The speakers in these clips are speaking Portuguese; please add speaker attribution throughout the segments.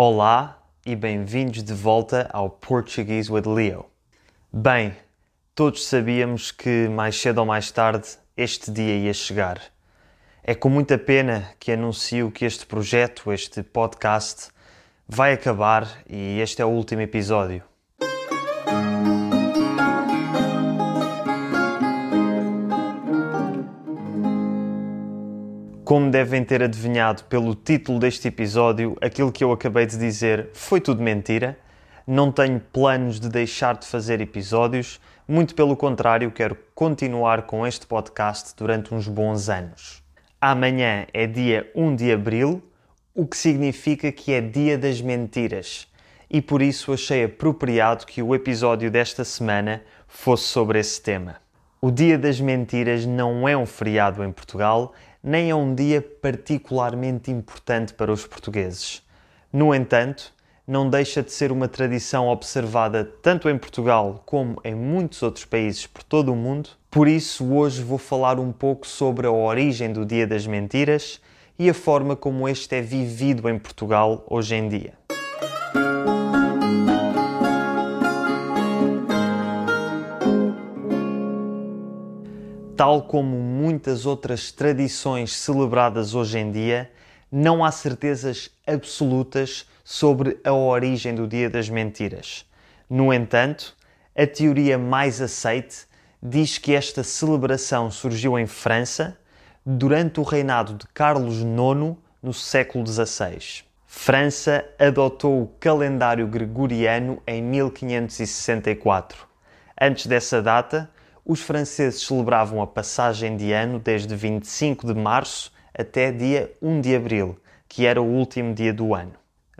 Speaker 1: Olá e bem-vindos de volta ao Portuguese with Leo. Bem, todos sabíamos que mais cedo ou mais tarde este dia ia chegar. É com muita pena que anuncio que este projeto, este podcast, vai acabar e este é o último episódio. Como devem ter adivinhado pelo título deste episódio, aquilo que eu acabei de dizer foi tudo mentira. Não tenho planos de deixar de fazer episódios, muito pelo contrário, quero continuar com este podcast durante uns bons anos. Amanhã é dia 1 de abril, o que significa que é dia das mentiras, e por isso achei apropriado que o episódio desta semana fosse sobre esse tema. O Dia das Mentiras não é um feriado em Portugal, nem é um dia particularmente importante para os portugueses. No entanto, não deixa de ser uma tradição observada tanto em Portugal como em muitos outros países por todo o mundo. Por isso, hoje vou falar um pouco sobre a origem do Dia das Mentiras e a forma como este é vivido em Portugal hoje em dia. Tal como muitas outras tradições celebradas hoje em dia, não há certezas absolutas sobre a origem do Dia das Mentiras. No entanto, a teoria mais aceite diz que esta celebração surgiu em França durante o reinado de Carlos IX no século XVI. França adotou o calendário gregoriano em 1564. Antes dessa data, os franceses celebravam a passagem de ano desde 25 de março até dia 1 de abril, que era o último dia do ano.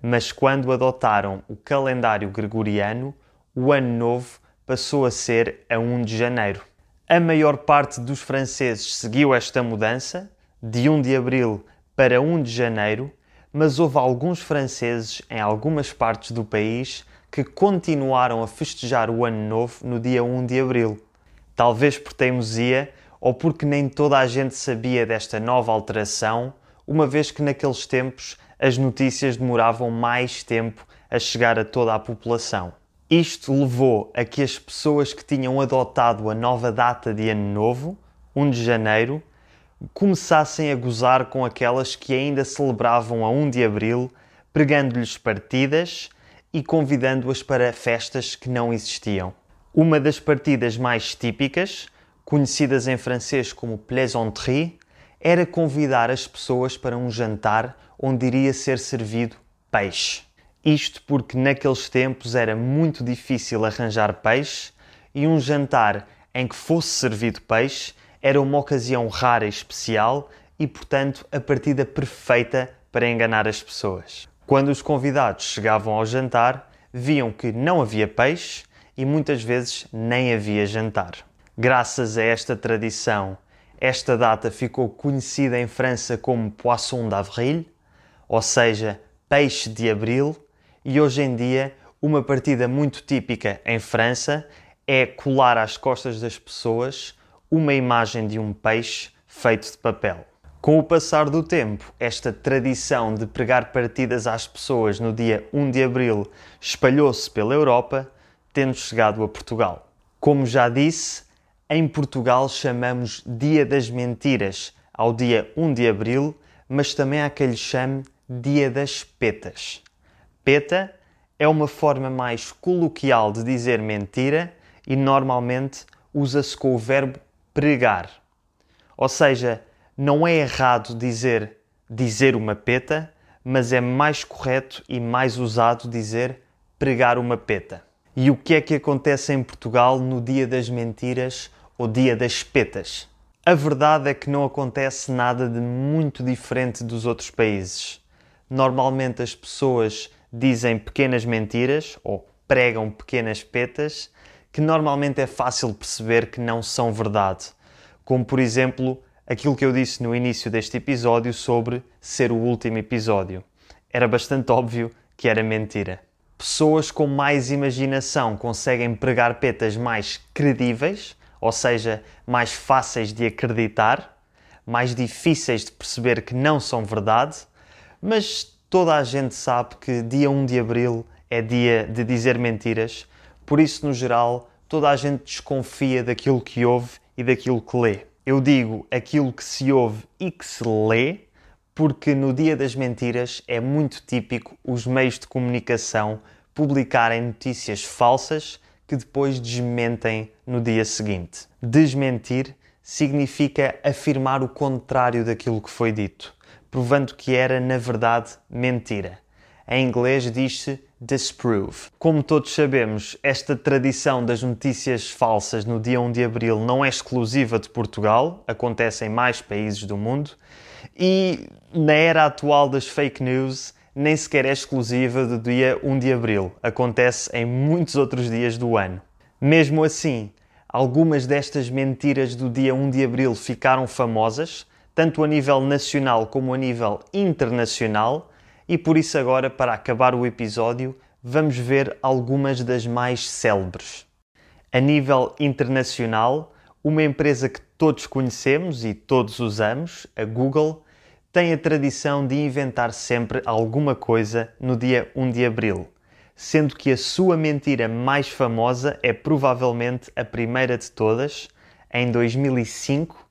Speaker 1: Mas quando adotaram o calendário gregoriano, o ano novo passou a ser a 1 de janeiro. A maior parte dos franceses seguiu esta mudança, de 1 de abril para 1 de janeiro, mas houve alguns franceses em algumas partes do país que continuaram a festejar o ano novo no dia 1 de abril talvez por teimosia ou porque nem toda a gente sabia desta nova alteração, uma vez que naqueles tempos as notícias demoravam mais tempo a chegar a toda a população. Isto levou a que as pessoas que tinham adotado a nova data de Ano Novo, 1 de janeiro, começassem a gozar com aquelas que ainda celebravam a 1 de abril, pregando-lhes partidas e convidando-as para festas que não existiam. Uma das partidas mais típicas, conhecidas em francês como plaisanterie, era convidar as pessoas para um jantar onde iria ser servido peixe. Isto porque naqueles tempos era muito difícil arranjar peixe e um jantar em que fosse servido peixe era uma ocasião rara e especial e, portanto, a partida perfeita para enganar as pessoas. Quando os convidados chegavam ao jantar, viam que não havia peixe e muitas vezes nem havia jantar. Graças a esta tradição, esta data ficou conhecida em França como Poisson d'Avril, ou seja, peixe de abril, e hoje em dia uma partida muito típica em França é colar às costas das pessoas uma imagem de um peixe feito de papel. Com o passar do tempo, esta tradição de pregar partidas às pessoas no dia 1 de abril espalhou-se pela Europa tendo chegado a Portugal. Como já disse, em Portugal chamamos Dia das Mentiras ao dia 1 de abril, mas também há quem lhe chame Dia das Petas. Peta é uma forma mais coloquial de dizer mentira e normalmente usa-se com o verbo pregar. Ou seja, não é errado dizer dizer uma peta, mas é mais correto e mais usado dizer pregar uma peta. E o que é que acontece em Portugal no dia das mentiras ou dia das petas? A verdade é que não acontece nada de muito diferente dos outros países. Normalmente as pessoas dizem pequenas mentiras ou pregam pequenas petas que normalmente é fácil perceber que não são verdade. Como por exemplo aquilo que eu disse no início deste episódio sobre ser o último episódio. Era bastante óbvio que era mentira. Pessoas com mais imaginação conseguem pregar petas mais credíveis, ou seja, mais fáceis de acreditar, mais difíceis de perceber que não são verdade, mas toda a gente sabe que dia 1 de abril é dia de dizer mentiras, por isso, no geral, toda a gente desconfia daquilo que ouve e daquilo que lê. Eu digo aquilo que se ouve e que se lê, porque no dia das mentiras é muito típico os meios de comunicação publicarem notícias falsas que depois desmentem no dia seguinte. Desmentir significa afirmar o contrário daquilo que foi dito, provando que era, na verdade, mentira. Em inglês diz-se disprove. Como todos sabemos, esta tradição das notícias falsas no dia 1 de abril não é exclusiva de Portugal, acontece em mais países do mundo e na era atual das fake news nem sequer é exclusiva do dia 1 de abril, acontece em muitos outros dias do ano. Mesmo assim, algumas destas mentiras do dia 1 de abril ficaram famosas, tanto a nível nacional como a nível internacional e por isso, agora, para acabar o episódio, vamos ver algumas das mais célebres. A nível internacional, uma empresa que todos conhecemos e todos usamos, a Google, tem a tradição de inventar sempre alguma coisa no dia 1 de abril, sendo que a sua mentira mais famosa é provavelmente a primeira de todas, em 2005,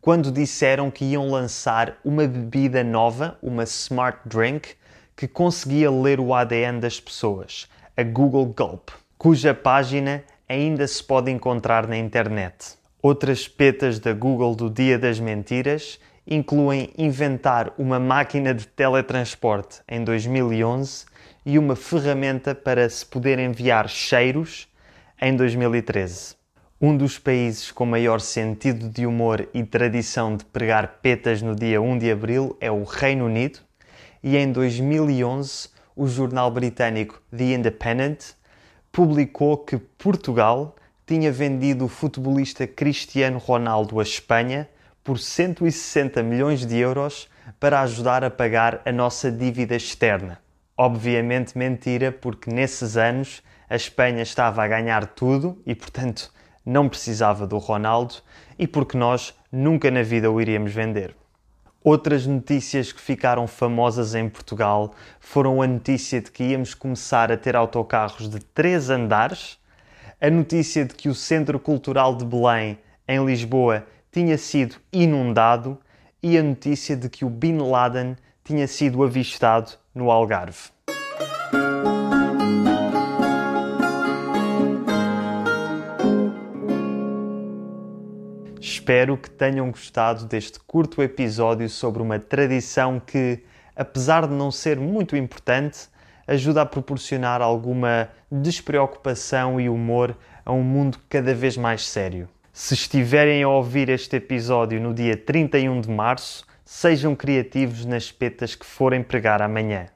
Speaker 1: quando disseram que iam lançar uma bebida nova, uma smart drink, que conseguia ler o ADN das pessoas, a Google Gulp, cuja página ainda se pode encontrar na internet. Outras petas da Google do Dia das Mentiras incluem inventar uma máquina de teletransporte em 2011 e uma ferramenta para se poder enviar cheiros em 2013. Um dos países com maior sentido de humor e tradição de pregar petas no dia 1 de abril é o Reino Unido, e em 2011 o jornal britânico The Independent publicou que Portugal tinha vendido o futebolista Cristiano Ronaldo à Espanha por 160 milhões de euros para ajudar a pagar a nossa dívida externa. Obviamente mentira, porque nesses anos a Espanha estava a ganhar tudo e, portanto, não precisava do Ronaldo e porque nós nunca na vida o iríamos vender. Outras notícias que ficaram famosas em Portugal foram a notícia de que íamos começar a ter autocarros de três andares, a notícia de que o Centro Cultural de Belém, em Lisboa, tinha sido inundado e a notícia de que o Bin Laden tinha sido avistado no Algarve. Espero que tenham gostado deste curto episódio sobre uma tradição que, apesar de não ser muito importante, ajuda a proporcionar alguma despreocupação e humor a um mundo cada vez mais sério. Se estiverem a ouvir este episódio no dia 31 de março, sejam criativos nas petas que forem pregar amanhã.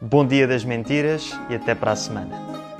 Speaker 1: Bom dia das mentiras e até para a semana.